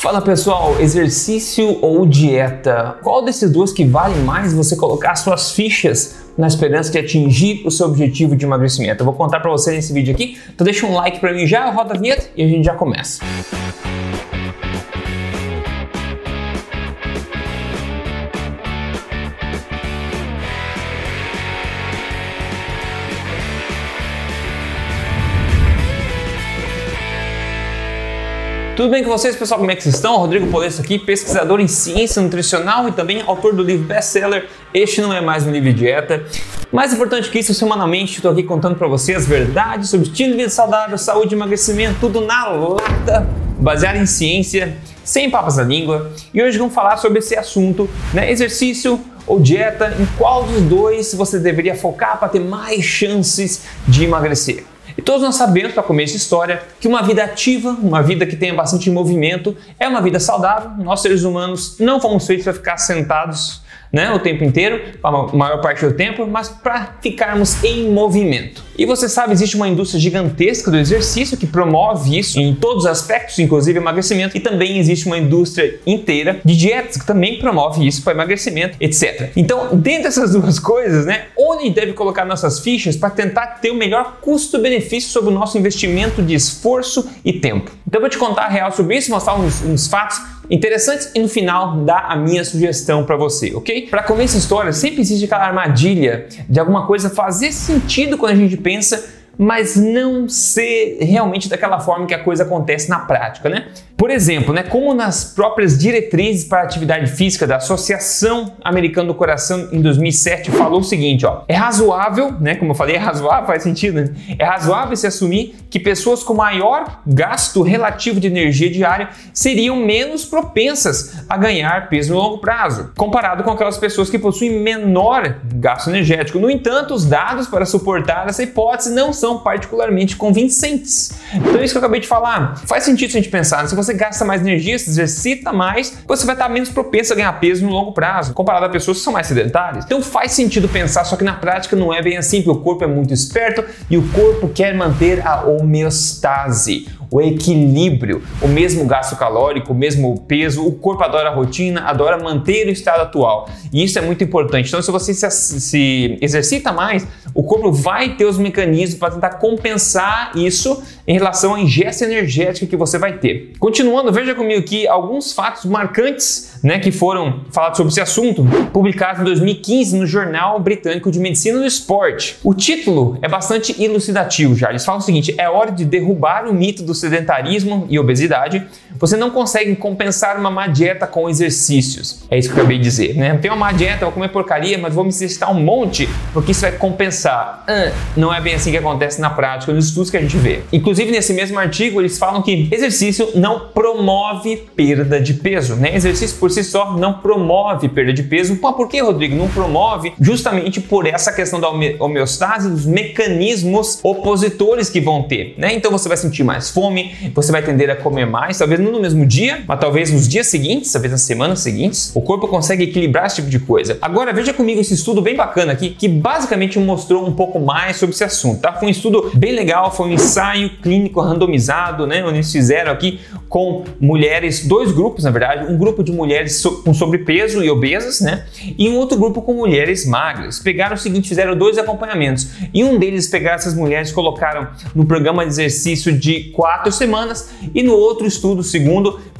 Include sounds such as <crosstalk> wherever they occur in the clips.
Fala pessoal, exercício ou dieta? Qual desses dois que vale mais você colocar suas fichas na esperança de atingir o seu objetivo de emagrecimento? Eu vou contar para você nesse vídeo aqui, então deixa um like para mim já, roda a vinheta e a gente já começa. Tudo bem com vocês, pessoal? Como é que vocês estão? Rodrigo Polesso aqui, pesquisador em ciência nutricional e também autor do livro best-seller Este Não É Mais Um Livro de Dieta. Mais importante que isso, semanalmente estou aqui contando para vocês as verdades sobre estilo de vida saudável, saúde e emagrecimento, tudo na lata, baseado em ciência, sem papas na língua. E hoje vamos falar sobre esse assunto, né? Exercício ou dieta, em qual dos dois você deveria focar para ter mais chances de emagrecer. E todos nós sabemos, para começo de história, que uma vida ativa, uma vida que tenha bastante movimento, é uma vida saudável. Nós, seres humanos, não fomos feitos para ficar sentados né, o tempo inteiro, a maior parte do tempo, mas para ficarmos em movimento. E você sabe, existe uma indústria gigantesca do exercício que promove isso em todos os aspectos, inclusive emagrecimento, e também existe uma indústria inteira de dietas que também promove isso para emagrecimento, etc. Então, dentro dessas duas coisas, né, onde deve colocar nossas fichas para tentar ter o melhor custo-benefício sobre o nosso investimento de esforço e tempo? Então, eu vou te contar a real sobre isso, mostrar uns, uns fatos interessantes e no final dar a minha sugestão para você, ok? Para começar a história, sempre existe aquela armadilha de alguma coisa fazer sentido quando a gente pensa mas não ser realmente daquela forma que a coisa acontece na prática, né? Por exemplo, né, como nas próprias diretrizes para atividade física da Associação Americana do Coração em 2007 falou o seguinte, ó, é razoável, né, como eu falei, é razoável, faz sentido, né? É razoável se assumir que pessoas com maior gasto relativo de energia diária seriam menos propensas a ganhar peso no longo prazo, comparado com aquelas pessoas que possuem menor gasto energético. No entanto, os dados para suportar essa hipótese não são particularmente convincentes. Então, isso que eu acabei de falar, faz sentido se a gente pensar, né? se você gasta mais energia, se exercita mais, você vai estar menos propenso a ganhar peso no longo prazo, comparado a pessoas que são mais sedentárias. Então faz sentido pensar, só que na prática não é bem assim, porque o corpo é muito esperto e o corpo quer manter a homeostase o equilíbrio, o mesmo gasto calórico, o mesmo peso. O corpo adora a rotina, adora manter o estado atual. E isso é muito importante. Então, se você se, se exercita mais, o corpo vai ter os mecanismos para tentar compensar isso em relação à ingesta energética que você vai ter. Continuando, veja comigo aqui alguns fatos marcantes né, que foram falados sobre esse assunto, publicados em 2015 no Jornal Britânico de Medicina do Esporte. O título é bastante elucidativo já. Eles falam o seguinte: é hora de derrubar o mito do sedentarismo e obesidade, você não consegue compensar uma má dieta com exercícios. É isso que eu acabei de dizer, né? Tem uma má dieta, vou comer porcaria, mas vou me exercitar um monte, porque isso vai compensar. Ah, não é bem assim que acontece na prática, nos estudos que a gente vê. Inclusive, nesse mesmo artigo, eles falam que exercício não promove perda de peso, né? Exercício por si só não promove perda de peso. Pô, por que, Rodrigo? Não promove justamente por essa questão da homeostase, dos mecanismos opositores que vão ter, né? Então você vai sentir mais fome, você vai tender a comer mais, talvez não no mesmo dia, mas talvez nos dias seguintes, talvez nas semanas seguintes. O corpo consegue equilibrar esse tipo de coisa. Agora veja comigo esse estudo bem bacana aqui, que basicamente mostrou um pouco mais sobre esse assunto, tá? Foi um estudo bem legal, foi um ensaio clínico randomizado, né? Onde eles fizeram aqui com mulheres, dois grupos na verdade, um grupo de mulheres com sobrepeso e obesas, né? E um outro grupo com mulheres magras. Pegaram o seguinte, fizeram dois acompanhamentos. E um deles pegaram essas mulheres, colocaram no programa de exercício de quatro semanas e no outro estudo, segundo,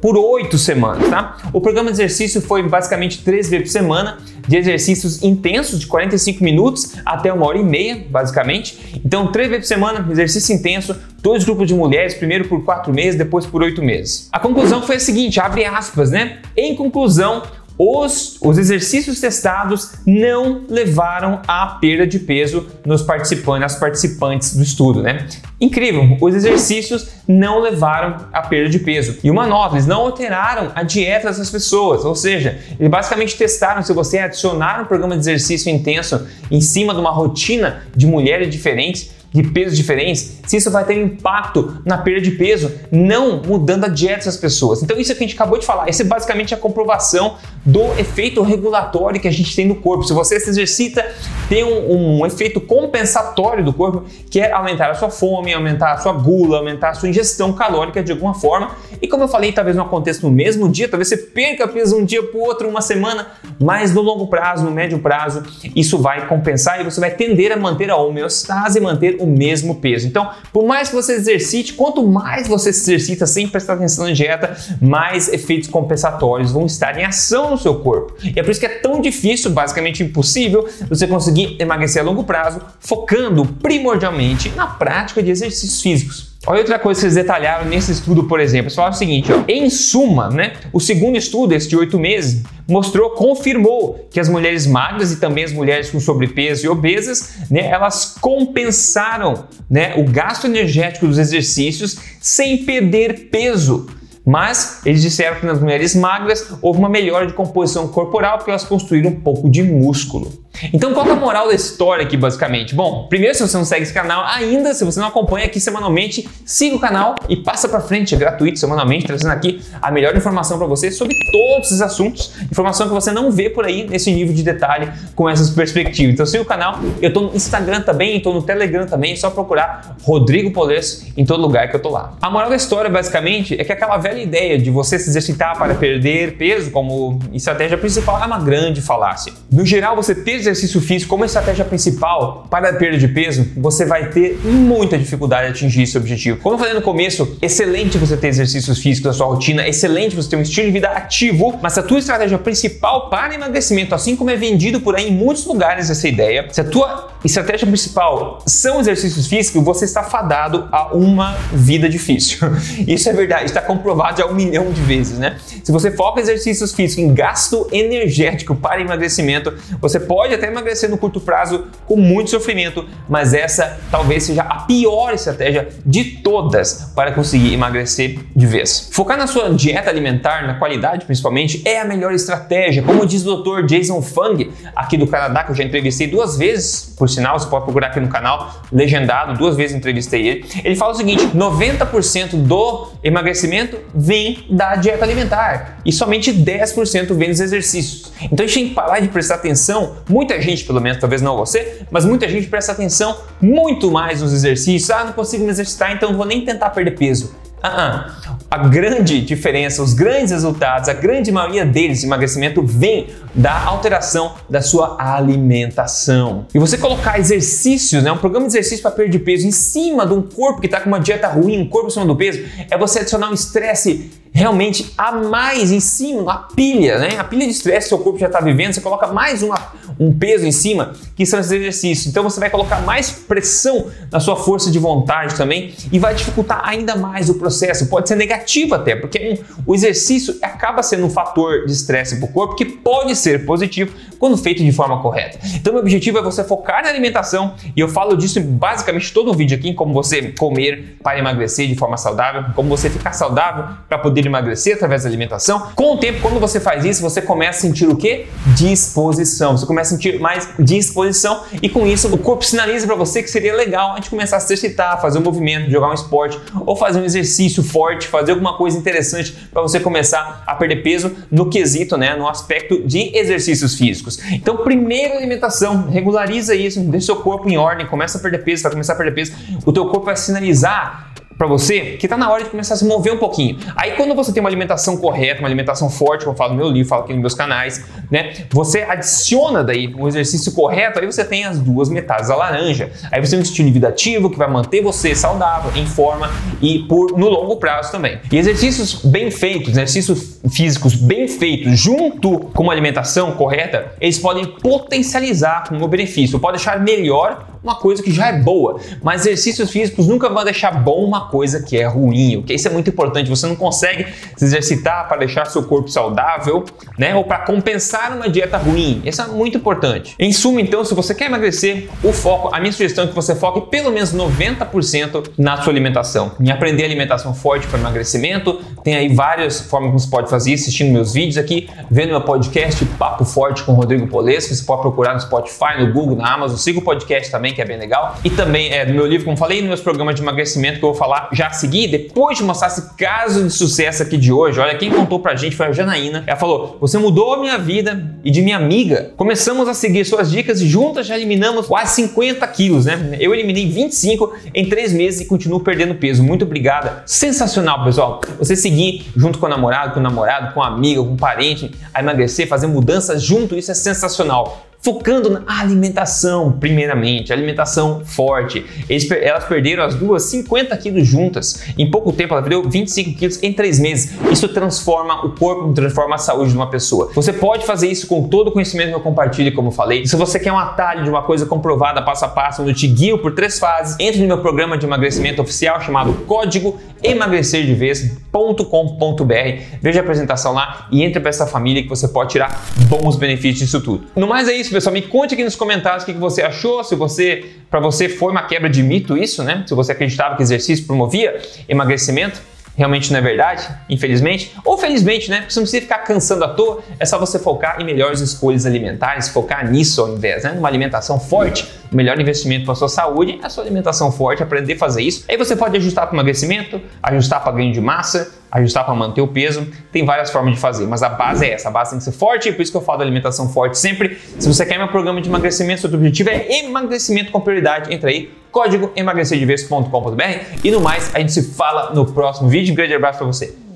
por oito semanas, tá? O programa de exercício foi basicamente três vezes por semana, de exercícios intensos de 45 minutos até uma hora e meia, basicamente. Então, três vezes por semana, exercício intenso, dois grupos de mulheres, primeiro por quatro meses, depois por oito meses. A conclusão foi a seguinte, abre aspas, né? Em conclusão, os, os exercícios testados não levaram à perda de peso nos participantes, nas participantes do estudo, né? Incrível, os exercícios não levaram à perda de peso. E uma nota, eles não alteraram a dieta dessas pessoas, ou seja, eles basicamente testaram se você adicionar um programa de exercício intenso em cima de uma rotina de mulheres diferentes, de pesos diferentes, se isso vai ter um impacto na perda de peso, não mudando a dieta dessas pessoas. Então, isso que a gente acabou de falar, esse é basicamente a comprovação do efeito regulatório que a gente tem no corpo. Se você se exercita, tem um, um efeito compensatório do corpo, que é aumentar a sua fome, aumentar a sua gula, aumentar a sua ingestão calórica de alguma forma. E como eu falei, talvez não aconteça no mesmo dia, talvez você perca peso um dia para o outro, uma semana, mas no longo prazo, no médio prazo, isso vai compensar e você vai tender a manter a homeostase manter o mesmo peso. Então, por mais que você exercite, quanto mais você se exercita sem prestar atenção na dieta, mais efeitos compensatórios vão estar em ação no seu corpo. E é por isso que é tão difícil, basicamente impossível, você conseguir emagrecer a longo prazo, focando primordialmente na prática de exercícios físicos. Olha outra coisa que eles detalharam nesse estudo, por exemplo. Eles falaram o seguinte: ó, em suma, né, o segundo estudo, esse de oito meses, mostrou, confirmou que as mulheres magras e também as mulheres com sobrepeso e obesas, né, elas compensaram né, o gasto energético dos exercícios sem perder peso. Mas eles disseram que nas mulheres magras houve uma melhora de composição corporal porque elas construíram um pouco de músculo. Então, qual é a moral da história aqui, basicamente? Bom, primeiro, se você não segue esse canal ainda, se você não acompanha aqui semanalmente, siga o canal e passa para frente, é gratuito semanalmente, trazendo aqui a melhor informação para você sobre todos esses assuntos, informação que você não vê por aí nesse nível de detalhe com essas perspectivas. Então, siga o canal, eu tô no Instagram também, tô no Telegram também, é só procurar Rodrigo Polesso em todo lugar que eu tô lá. A moral da história, basicamente, é que aquela velha ideia de você se exercitar para perder peso como estratégia principal é uma grande falácia. No geral, você ter exercício físico como estratégia principal para perda de peso, você vai ter muita dificuldade de atingir esse objetivo. Como eu falei no começo, excelente você ter exercícios físicos na sua rotina, excelente você ter um estilo de vida ativo, mas se a tua estratégia principal para emagrecimento, assim como é vendido por aí em muitos lugares essa ideia, se a tua estratégia principal são exercícios físicos, você está fadado a uma vida difícil. <laughs> Isso é verdade, está comprovado já um milhão de vezes, né? Se você foca exercícios físicos em gasto energético para emagrecimento, você pode até emagrecer no curto prazo com muito sofrimento, mas essa talvez seja a pior estratégia de todas para conseguir emagrecer de vez. Focar na sua dieta alimentar, na qualidade principalmente, é a melhor estratégia. Como diz o Dr. Jason Fung, aqui do Canadá, que eu já entrevistei duas vezes, por sinal, você pode procurar aqui no canal, legendado, duas vezes entrevistei ele. Ele fala o seguinte: 90% do emagrecimento vem da dieta alimentar e somente 10% vem dos exercícios. Então a gente tem que parar de prestar atenção muita gente, pelo menos, talvez não você, mas muita gente presta atenção muito mais nos exercícios. Ah, não consigo me exercitar, então não vou nem tentar perder peso. Ah, ah. A grande diferença, os grandes resultados, a grande maioria deles de emagrecimento vem da alteração da sua alimentação. E você colocar exercícios, né, um programa de exercício para perder peso em cima de um corpo que está com uma dieta ruim, um corpo em cima do peso, é você adicionar um estresse realmente a mais em cima, uma pilha, né? A pilha de estresse que seu corpo já está vivendo, você coloca mais uma, um peso em cima, que são esses exercícios. Então você vai colocar mais pressão na sua força de vontade também e vai dificultar ainda mais o processo. Pode ser negativo até, porque o exercício acaba sendo um fator de estresse para o corpo que pode ser positivo quando feito de forma correta. Então meu objetivo é você focar na alimentação e eu falo disso em basicamente todo o vídeo aqui, como você comer para emagrecer de forma saudável, como você ficar saudável para poder emagrecer através da alimentação. Com o tempo, quando você faz isso, você começa a sentir o que? Disposição. Você começa a sentir mais disposição e com isso o corpo sinaliza para você que seria legal a gente começar a se exercitar, fazer um movimento, jogar um esporte ou fazer um exercício forte, fazer alguma coisa interessante para você começar a perder peso no quesito, né, no aspecto de exercícios físicos. Então, primeiro alimentação, regulariza isso, deixa seu corpo em ordem, começa a perder peso, vai começar a perder peso, o teu corpo vai sinalizar para você que está na hora de começar a se mover um pouquinho. Aí quando você tem uma alimentação correta, uma alimentação forte, como eu falo no meu livro, falo aqui nos meus canais, né? Você adiciona daí um exercício correto, aí você tem as duas metades da laranja. Aí você tem um estilo de vida ativo que vai manter você saudável, em forma e por no longo prazo também. E exercícios bem feitos, exercícios físicos bem feitos junto com uma alimentação correta, eles podem potencializar um benefício, pode deixar melhor uma coisa que já é boa, mas exercícios físicos nunca vão deixar bom uma coisa que é ruim, ok? Isso é muito importante. Você não consegue se exercitar para deixar seu corpo saudável, né? Ou para compensar uma dieta ruim. Isso é muito importante. Em suma, então, se você quer emagrecer, o foco, a minha sugestão é que você foque pelo menos 90% na sua alimentação. Em aprender alimentação forte para emagrecimento, tem aí várias formas que você pode fazer assistindo meus vídeos aqui, vendo meu podcast Papo Forte com Rodrigo Polesco, você pode procurar no Spotify, no Google, na Amazon, siga o podcast também também, que é bem legal. E também é do meu livro, como falei, nos meus programas de emagrecimento que eu vou falar já a seguir, depois de mostrar esse caso de sucesso aqui de hoje. Olha, quem contou pra gente foi a Janaína. Ela falou: Você mudou a minha vida e de minha amiga. Começamos a seguir suas dicas e juntas já eliminamos quase 50 quilos, né? Eu eliminei 25 em 3 meses e continuo perdendo peso. Muito obrigada. Sensacional, pessoal. Você seguir junto com o namorado, com o namorado, com a amiga, com um parente, a emagrecer, fazer mudanças junto, isso é sensacional focando na alimentação, primeiramente, alimentação forte. Eles, elas perderam as duas 50 quilos juntas. Em pouco tempo, ela perdeu 25 quilos em 3 meses. Isso transforma o corpo, transforma a saúde de uma pessoa. Você pode fazer isso com todo o conhecimento que eu compartilho, como eu falei. Se você quer um atalho de uma coisa comprovada passo a passo, onde eu te guio por três fases, entre no meu programa de emagrecimento oficial chamado Código emagrecerdevez.com.br. Veja a apresentação lá e entre para essa família que você pode tirar bons benefícios disso tudo. No mais é isso, pessoal. Me conte aqui nos comentários o que você achou, se você, para você foi uma quebra de mito isso, né? Se você acreditava que exercício promovia emagrecimento realmente não é verdade, infelizmente, ou felizmente, né? Porque você não precisa ficar cansando à toa, é só você focar em melhores escolhas alimentares, focar nisso ao invés, né? Numa alimentação forte, melhor investimento para sua saúde é a sua alimentação forte, aprender a fazer isso. Aí você pode ajustar para emagrecimento, ajustar para ganho de massa, ajustar para manter o peso. Tem várias formas de fazer, mas a base é essa. A base tem que ser forte, por isso que eu falo da alimentação forte sempre. Se você quer meu programa de emagrecimento, seu objetivo é emagrecimento com prioridade, entra aí, código emagrecerdeves.com.br e no mais, a gente se fala no próximo vídeo. Um grande abraço para você.